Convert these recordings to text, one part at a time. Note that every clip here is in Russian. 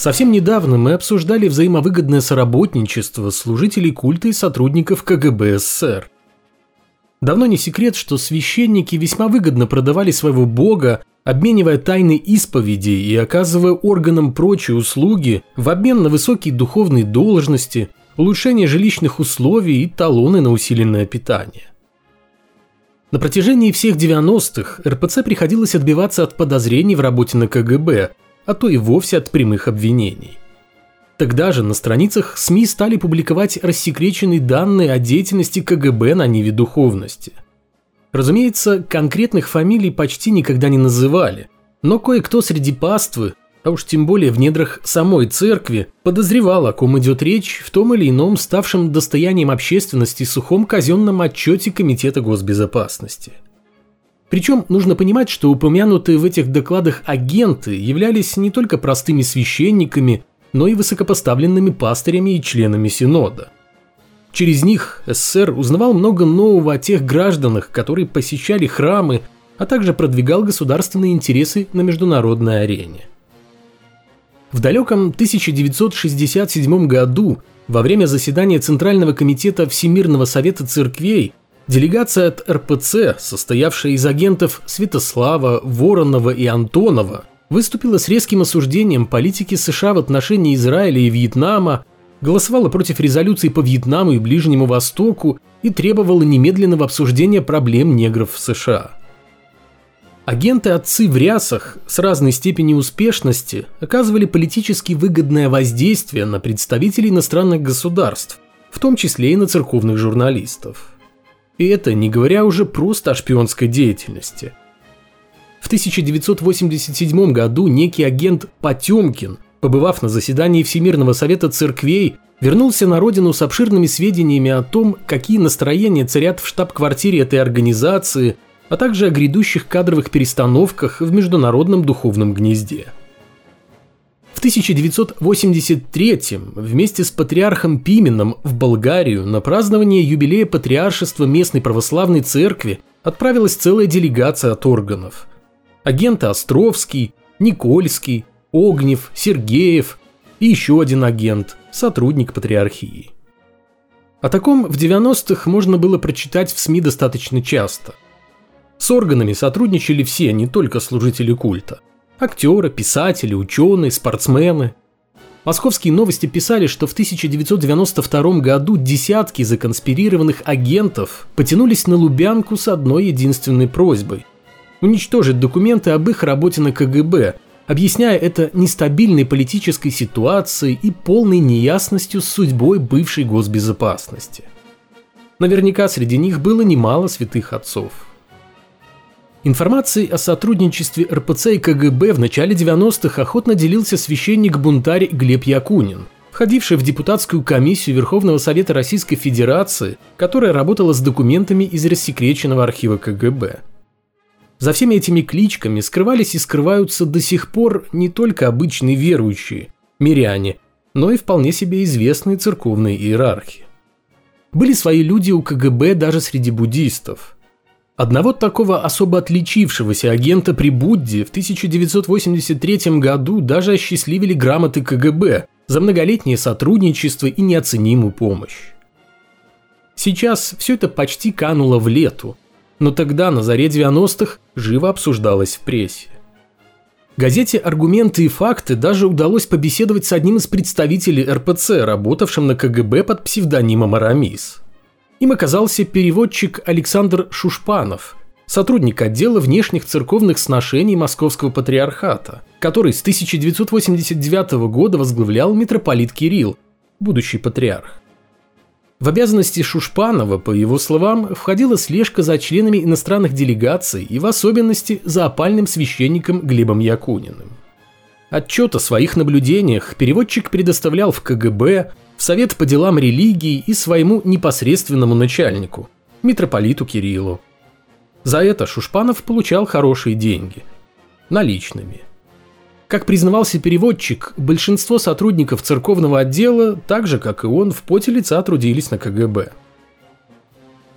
Совсем недавно мы обсуждали взаимовыгодное соработничество служителей культа и сотрудников КГБ СССР. Давно не секрет, что священники весьма выгодно продавали своего бога, обменивая тайны исповеди и оказывая органам прочие услуги в обмен на высокие духовные должности, улучшение жилищных условий и талоны на усиленное питание. На протяжении всех 90-х РПЦ приходилось отбиваться от подозрений в работе на КГБ, а то и вовсе от прямых обвинений. Тогда же на страницах СМИ стали публиковать рассекреченные данные о деятельности КГБ на ниве духовности. Разумеется, конкретных фамилий почти никогда не называли, но кое-кто среди паствы, а уж тем более в недрах самой церкви, подозревал, о ком идет речь в том или ином ставшем достоянием общественности сухом казенном отчете Комитета госбезопасности. Причем нужно понимать, что упомянутые в этих докладах агенты являлись не только простыми священниками, но и высокопоставленными пастырями и членами Синода. Через них СССР узнавал много нового о тех гражданах, которые посещали храмы, а также продвигал государственные интересы на международной арене. В далеком 1967 году, во время заседания Центрального комитета Всемирного совета церквей, делегация от РПЦ, состоявшая из агентов Святослава, Воронова и Антонова, выступила с резким осуждением политики США в отношении Израиля и Вьетнама, голосовала против резолюций по Вьетнаму и Ближнему Востоку и требовала немедленного обсуждения проблем негров в США. Агенты-отцы в рясах с разной степенью успешности оказывали политически выгодное воздействие на представителей иностранных государств, в том числе и на церковных журналистов. И это не говоря уже просто о шпионской деятельности. В 1987 году некий агент Потемкин, побывав на заседании Всемирного совета церквей, вернулся на родину с обширными сведениями о том, какие настроения царят в штаб-квартире этой организации – а также о грядущих кадровых перестановках в международном духовном гнезде. В 1983 вместе с патриархом Пименом в Болгарию на празднование юбилея патриаршества местной православной церкви отправилась целая делегация от органов. Агенты Островский, Никольский, Огнев, Сергеев и еще один агент, сотрудник патриархии. О таком в 90-х можно было прочитать в СМИ достаточно часто – с органами сотрудничали все, не только служители культа. Актеры, писатели, ученые, спортсмены. Московские новости писали, что в 1992 году десятки законспирированных агентов потянулись на Лубянку с одной единственной просьбой – уничтожить документы об их работе на КГБ, объясняя это нестабильной политической ситуацией и полной неясностью с судьбой бывшей госбезопасности. Наверняка среди них было немало святых отцов – Информацией о сотрудничестве РПЦ и КГБ в начале 90-х охотно делился священник-бунтарь Глеб Якунин, входивший в депутатскую комиссию Верховного Совета Российской Федерации, которая работала с документами из рассекреченного архива КГБ. За всеми этими кличками скрывались и скрываются до сих пор не только обычные верующие, миряне, но и вполне себе известные церковные иерархи. Были свои люди у КГБ даже среди буддистов – Одного такого особо отличившегося агента при Будде в 1983 году даже осчастливили грамоты КГБ за многолетнее сотрудничество и неоценимую помощь. Сейчас все это почти кануло в лету, но тогда, на заре 90-х, живо обсуждалось в прессе. Газете «Аргументы и факты» даже удалось побеседовать с одним из представителей РПЦ, работавшим на КГБ под псевдонимом Арамис – им оказался переводчик Александр Шушпанов, сотрудник отдела внешних церковных сношений Московского патриархата, который с 1989 года возглавлял митрополит Кирилл, будущий патриарх. В обязанности Шушпанова, по его словам, входила слежка за членами иностранных делегаций и в особенности за опальным священником Глебом Якуниным. Отчет о своих наблюдениях переводчик предоставлял в КГБ, в Совет по делам религии и своему непосредственному начальнику, митрополиту Кириллу. За это Шушпанов получал хорошие деньги. Наличными. Как признавался переводчик, большинство сотрудников церковного отдела, так же как и он, в поте лица трудились на КГБ.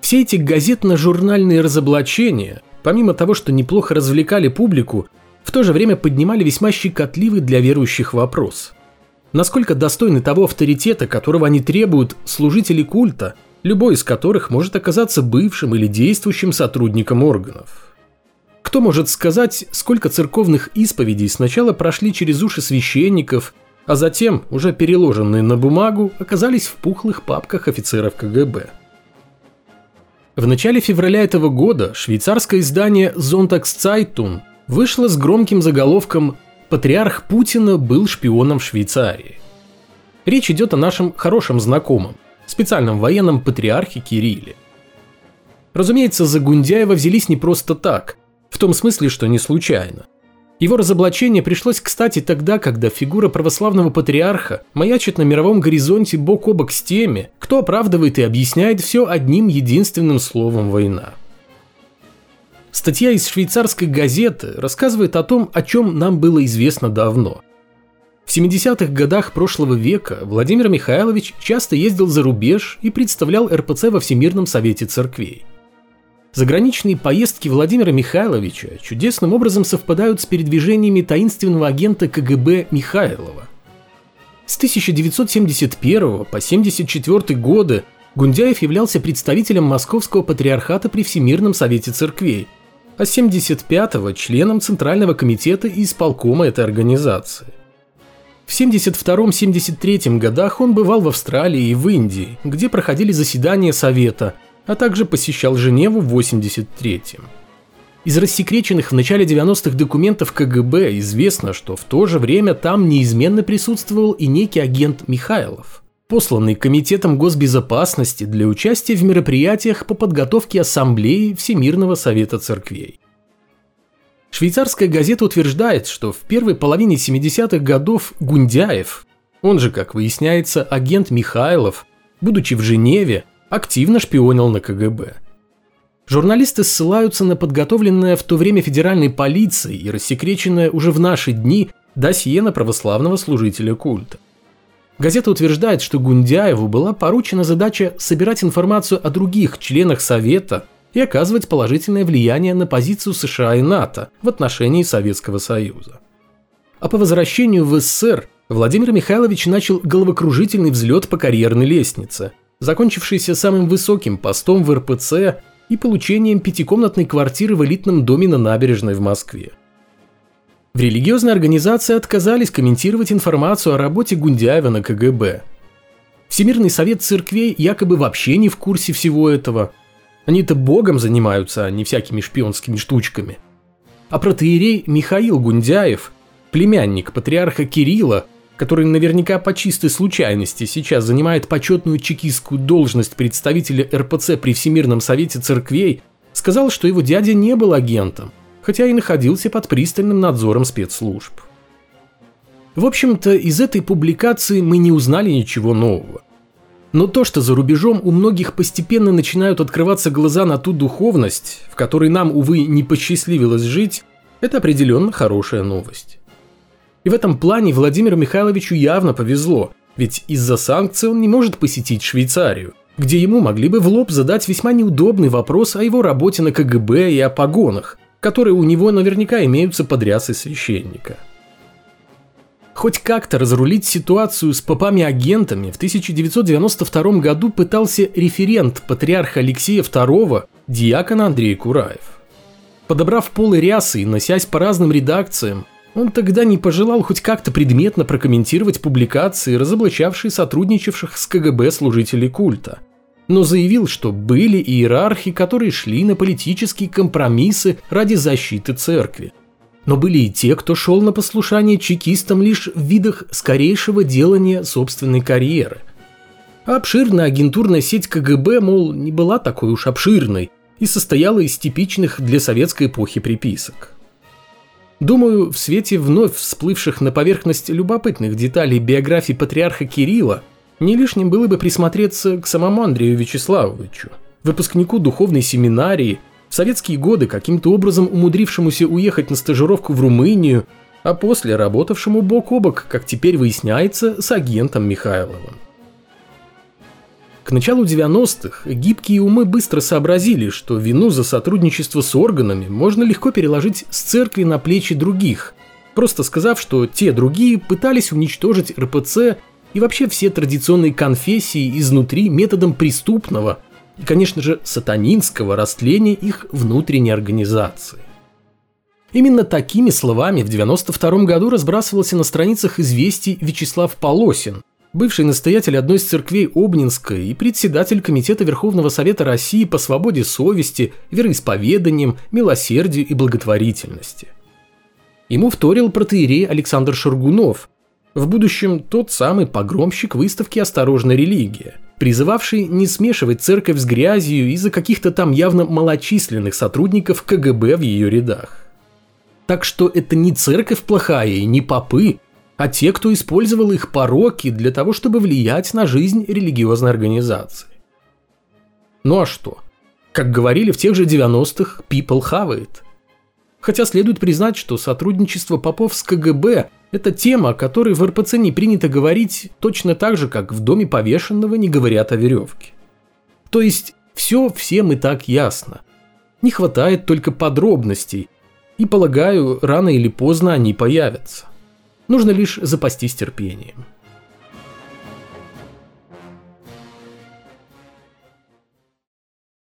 Все эти газетно-журнальные разоблачения, помимо того, что неплохо развлекали публику, в то же время поднимали весьма щекотливый для верующих вопрос – Насколько достойны того авторитета, которого они требуют служители культа, любой из которых может оказаться бывшим или действующим сотрудником органов. Кто может сказать, сколько церковных исповедей сначала прошли через уши священников, а затем, уже переложенные на бумагу, оказались в пухлых папках офицеров КГБ? В начале февраля этого года швейцарское издание Sonntagszeitung вышло с громким заголовком «Патриарх Путина был шпионом в Швейцарии». Речь идет о нашем хорошем знакомом, специальном военном патриархе Кирилле. Разумеется, за Гундяева взялись не просто так, в том смысле, что не случайно – его разоблачение пришлось кстати тогда, когда фигура православного патриарха маячит на мировом горизонте бок о бок с теми, кто оправдывает и объясняет все одним единственным словом «война». Статья из швейцарской газеты рассказывает о том, о чем нам было известно давно. В 70-х годах прошлого века Владимир Михайлович часто ездил за рубеж и представлял РПЦ во Всемирном Совете Церквей – Заграничные поездки Владимира Михайловича чудесным образом совпадают с передвижениями таинственного агента КГБ Михайлова. С 1971 по 1974 годы Гундяев являлся представителем Московского патриархата при Всемирном Совете Церквей, а с 1975 членом Центрального комитета и исполкома этой организации. В 1972-1973 годах он бывал в Австралии и в Индии, где проходили заседания Совета – а также посещал Женеву в 83-м. Из рассекреченных в начале 90-х документов КГБ известно, что в то же время там неизменно присутствовал и некий агент Михайлов, посланный Комитетом госбезопасности для участия в мероприятиях по подготовке Ассамблеи Всемирного Совета Церквей. Швейцарская газета утверждает, что в первой половине 70-х годов Гундяев, он же, как выясняется, агент Михайлов, будучи в Женеве, активно шпионил на КГБ. Журналисты ссылаются на подготовленное в то время федеральной полицией и рассекреченное уже в наши дни досье на православного служителя культа. Газета утверждает, что Гундяеву была поручена задача собирать информацию о других членах Совета и оказывать положительное влияние на позицию США и НАТО в отношении Советского Союза. А по возвращению в СССР Владимир Михайлович начал головокружительный взлет по карьерной лестнице – закончившийся самым высоким постом в РПЦ и получением пятикомнатной квартиры в элитном доме на набережной в Москве. В религиозной организации отказались комментировать информацию о работе Гундяева на КГБ. Всемирный совет церквей якобы вообще не в курсе всего этого. Они-то богом занимаются, а не всякими шпионскими штучками. А протеерей Михаил Гундяев, племянник патриарха Кирилла, который наверняка по чистой случайности сейчас занимает почетную чекистскую должность представителя РПЦ при Всемирном Совете Церквей, сказал, что его дядя не был агентом, хотя и находился под пристальным надзором спецслужб. В общем-то, из этой публикации мы не узнали ничего нового. Но то, что за рубежом у многих постепенно начинают открываться глаза на ту духовность, в которой нам, увы, не посчастливилось жить, это определенно хорошая новость. И в этом плане Владимиру Михайловичу явно повезло, ведь из-за санкций он не может посетить Швейцарию, где ему могли бы в лоб задать весьма неудобный вопрос о его работе на КГБ и о погонах, которые у него наверняка имеются под рясой священника. Хоть как-то разрулить ситуацию с попами-агентами в 1992 году пытался референт патриарха Алексея II, диакон Андрей Кураев. Подобрав полы рясы и носясь по разным редакциям, он тогда не пожелал хоть как-то предметно прокомментировать публикации, разоблачавшие сотрудничавших с КГБ служителей культа. Но заявил, что были иерархи, которые шли на политические компромиссы ради защиты церкви. Но были и те, кто шел на послушание чекистам лишь в видах скорейшего делания собственной карьеры. Обширная агентурная сеть КГБ, мол, не была такой уж обширной и состояла из типичных для советской эпохи приписок. Думаю, в свете вновь всплывших на поверхность любопытных деталей биографии патриарха Кирилла, не лишним было бы присмотреться к самому Андрею Вячеславовичу, выпускнику духовной семинарии, в советские годы каким-то образом умудрившемуся уехать на стажировку в Румынию, а после работавшему бок о бок, как теперь выясняется, с агентом Михайловым. К началу 90-х гибкие умы быстро сообразили, что вину за сотрудничество с органами можно легко переложить с церкви на плечи других, просто сказав, что те другие пытались уничтожить РПЦ и вообще все традиционные конфессии изнутри методом преступного и, конечно же, сатанинского растления их внутренней организации. Именно такими словами в 92 году разбрасывался на страницах известий Вячеслав Полосин, бывший настоятель одной из церквей Обнинской и председатель Комитета Верховного Совета России по свободе совести, вероисповеданиям, милосердию и благотворительности. Ему вторил протеерей Александр Шаргунов, в будущем тот самый погромщик выставки «Осторожная религия», призывавший не смешивать церковь с грязью из-за каких-то там явно малочисленных сотрудников КГБ в ее рядах. Так что это не церковь плохая и не попы, а те, кто использовал их пороки для того, чтобы влиять на жизнь религиозной организации. Ну а что? Как говорили в тех же 90-х, people have it. Хотя следует признать, что сотрудничество попов с КГБ – это тема, о которой в РПЦ не принято говорить точно так же, как в доме повешенного не говорят о веревке. То есть все всем и так ясно. Не хватает только подробностей, и полагаю, рано или поздно они появятся. Нужно лишь запастись терпением.